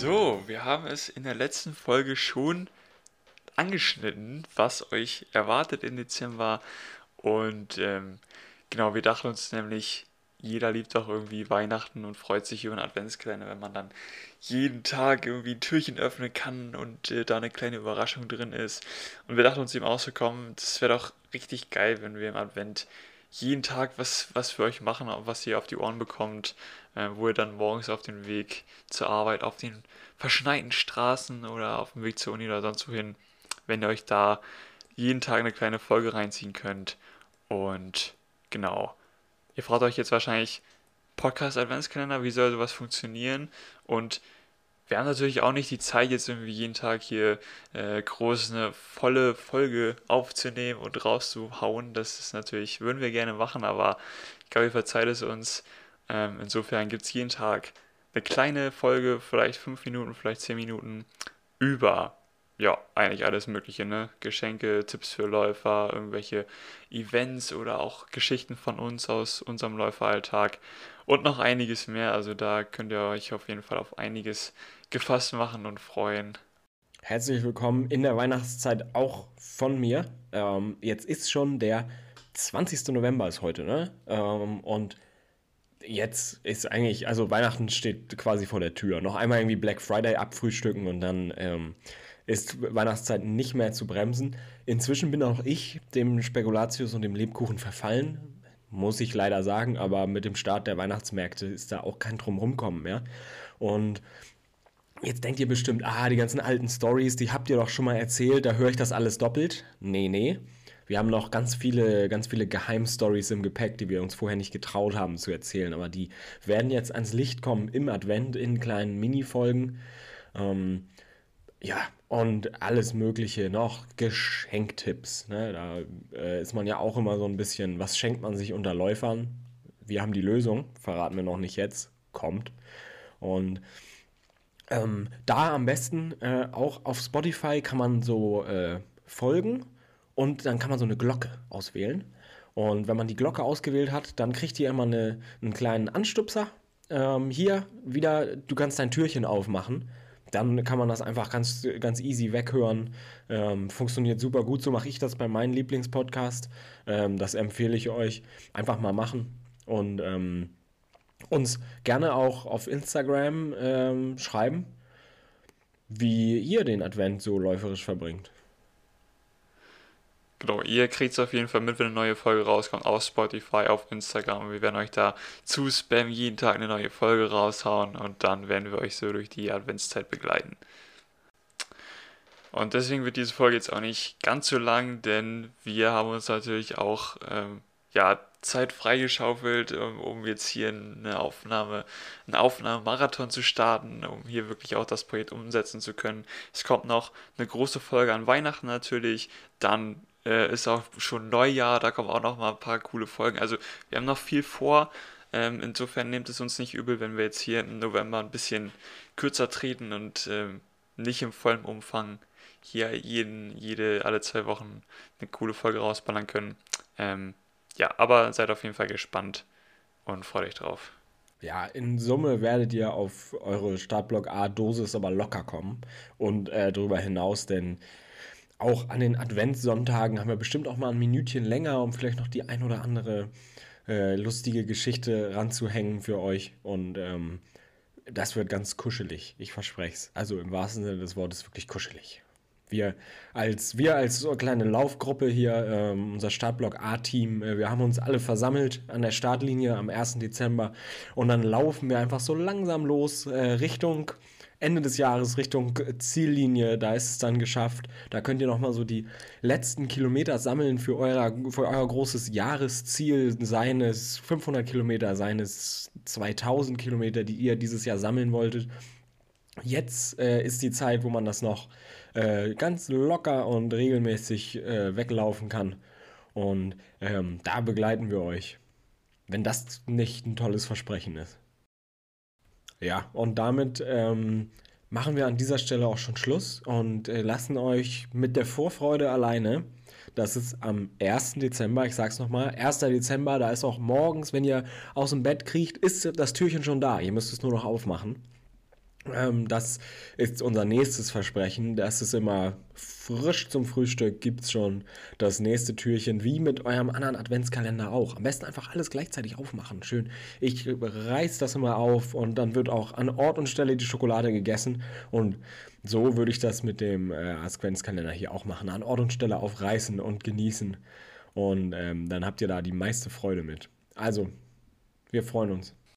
So, wir haben es in der letzten Folge schon angeschnitten, was euch erwartet im Dezember. Und ähm, genau, wir dachten uns nämlich, jeder liebt doch irgendwie Weihnachten und freut sich über einen Adventskalender, wenn man dann jeden Tag irgendwie ein Türchen öffnen kann und äh, da eine kleine Überraschung drin ist. Und wir dachten uns eben auch das wäre doch richtig geil, wenn wir im Advent jeden Tag was, was für euch machen, was ihr auf die Ohren bekommt, äh, wo ihr dann morgens auf dem Weg zur Arbeit, auf den verschneiten Straßen oder auf dem Weg zur Uni oder sonst wohin, wenn ihr euch da jeden Tag eine kleine Folge reinziehen könnt. Und genau, ihr fragt euch jetzt wahrscheinlich, Podcast Adventskalender, wie soll sowas funktionieren? Und wir haben natürlich auch nicht die Zeit, jetzt irgendwie jeden Tag hier äh, groß eine volle Folge aufzunehmen und rauszuhauen. Das ist natürlich, würden wir gerne machen, aber ich glaube, ihr verzeiht es uns. Ähm, insofern gibt es jeden Tag eine kleine Folge, vielleicht fünf Minuten, vielleicht zehn Minuten über ja, eigentlich alles Mögliche, ne? Geschenke, Tipps für Läufer, irgendwelche Events oder auch Geschichten von uns aus unserem Läuferalltag und noch einiges mehr. Also da könnt ihr euch auf jeden Fall auf einiges gefasst machen und freuen. Herzlich willkommen in der Weihnachtszeit auch von mir. Ähm, jetzt ist schon der 20. November ist heute, ne? Ähm, und jetzt ist eigentlich, also Weihnachten steht quasi vor der Tür. Noch einmal irgendwie Black Friday abfrühstücken und dann ähm, ist Weihnachtszeit nicht mehr zu bremsen. Inzwischen bin auch ich dem Spekulatius und dem Lebkuchen verfallen, muss ich leider sagen, aber mit dem Start der Weihnachtsmärkte ist da auch kein Drumrumkommen mehr. Und Jetzt denkt ihr bestimmt, ah, die ganzen alten Stories, die habt ihr doch schon mal erzählt, da höre ich das alles doppelt. Nee, nee. Wir haben noch ganz viele, ganz viele Geheimstories im Gepäck, die wir uns vorher nicht getraut haben zu erzählen, aber die werden jetzt ans Licht kommen im Advent in kleinen Mini-Folgen. Ähm, ja, und alles Mögliche noch. Geschenktipps. Ne? Da äh, ist man ja auch immer so ein bisschen, was schenkt man sich unter Läufern? Wir haben die Lösung, verraten wir noch nicht jetzt, kommt. Und ähm, da am besten äh, auch auf Spotify kann man so äh, folgen und dann kann man so eine Glocke auswählen. Und wenn man die Glocke ausgewählt hat, dann kriegt ihr immer eine, einen kleinen Anstupser. Ähm, hier wieder, du kannst dein Türchen aufmachen dann kann man das einfach ganz, ganz easy weghören. Ähm, funktioniert super gut. So mache ich das bei meinem Lieblingspodcast. Ähm, das empfehle ich euch. Einfach mal machen. Und ähm, uns gerne auch auf Instagram ähm, schreiben, wie ihr den Advent so läuferisch verbringt. Genau, ihr kriegt es auf jeden Fall mit, wenn eine neue Folge rauskommt, auf Spotify, auf Instagram. Wir werden euch da zu Spam jeden Tag eine neue Folge raushauen und dann werden wir euch so durch die Adventszeit begleiten. Und deswegen wird diese Folge jetzt auch nicht ganz so lang, denn wir haben uns natürlich auch ähm, ja, Zeit freigeschaufelt, um, um jetzt hier eine Aufnahme, einen Aufnahmemarathon zu starten, um hier wirklich auch das Projekt umsetzen zu können. Es kommt noch eine große Folge an Weihnachten natürlich, dann äh, ist auch schon Neujahr, da kommen auch noch mal ein paar coole Folgen. Also wir haben noch viel vor. Ähm, insofern nehmt es uns nicht übel, wenn wir jetzt hier im November ein bisschen kürzer treten und ähm, nicht im vollen Umfang hier jeden, jede, alle zwei Wochen eine coole Folge rausballern können. Ähm, ja, aber seid auf jeden Fall gespannt und freut euch drauf. Ja, in Summe werdet ihr auf eure Startblock A-Dosis aber locker kommen und äh, darüber hinaus, denn auch an den Adventssonntagen haben wir bestimmt auch mal ein Minütchen länger, um vielleicht noch die ein oder andere äh, lustige Geschichte ranzuhängen für euch. Und ähm, das wird ganz kuschelig, ich verspreche es. Also im wahrsten Sinne des Wortes wirklich kuschelig. Wir als, wir als so kleine Laufgruppe hier, ähm, unser Startblock A-Team, äh, wir haben uns alle versammelt an der Startlinie am 1. Dezember und dann laufen wir einfach so langsam los äh, Richtung Ende des Jahres Richtung Ziellinie, da ist es dann geschafft. Da könnt ihr nochmal so die letzten Kilometer sammeln für euer, für euer großes Jahresziel, seines 500 Kilometer, seines 2000 Kilometer, die ihr dieses Jahr sammeln wolltet. Jetzt äh, ist die Zeit, wo man das noch äh, ganz locker und regelmäßig äh, weglaufen kann. Und ähm, da begleiten wir euch. Wenn das nicht ein tolles Versprechen ist. Ja, und damit ähm, machen wir an dieser Stelle auch schon Schluss und äh, lassen euch mit der Vorfreude alleine. Das ist am 1. Dezember, ich sag's nochmal, 1. Dezember, da ist auch morgens, wenn ihr aus dem Bett kriecht, ist das Türchen schon da. Ihr müsst es nur noch aufmachen. Ähm, das ist unser nächstes Versprechen. Das ist immer frisch zum Frühstück, gibt es schon das nächste Türchen, wie mit eurem anderen Adventskalender auch. Am besten einfach alles gleichzeitig aufmachen. Schön. Ich reiß das immer auf und dann wird auch an Ort und Stelle die Schokolade gegessen. Und so würde ich das mit dem äh, Adventskalender hier auch machen. An Ort und Stelle aufreißen und genießen. Und ähm, dann habt ihr da die meiste Freude mit. Also, wir freuen uns.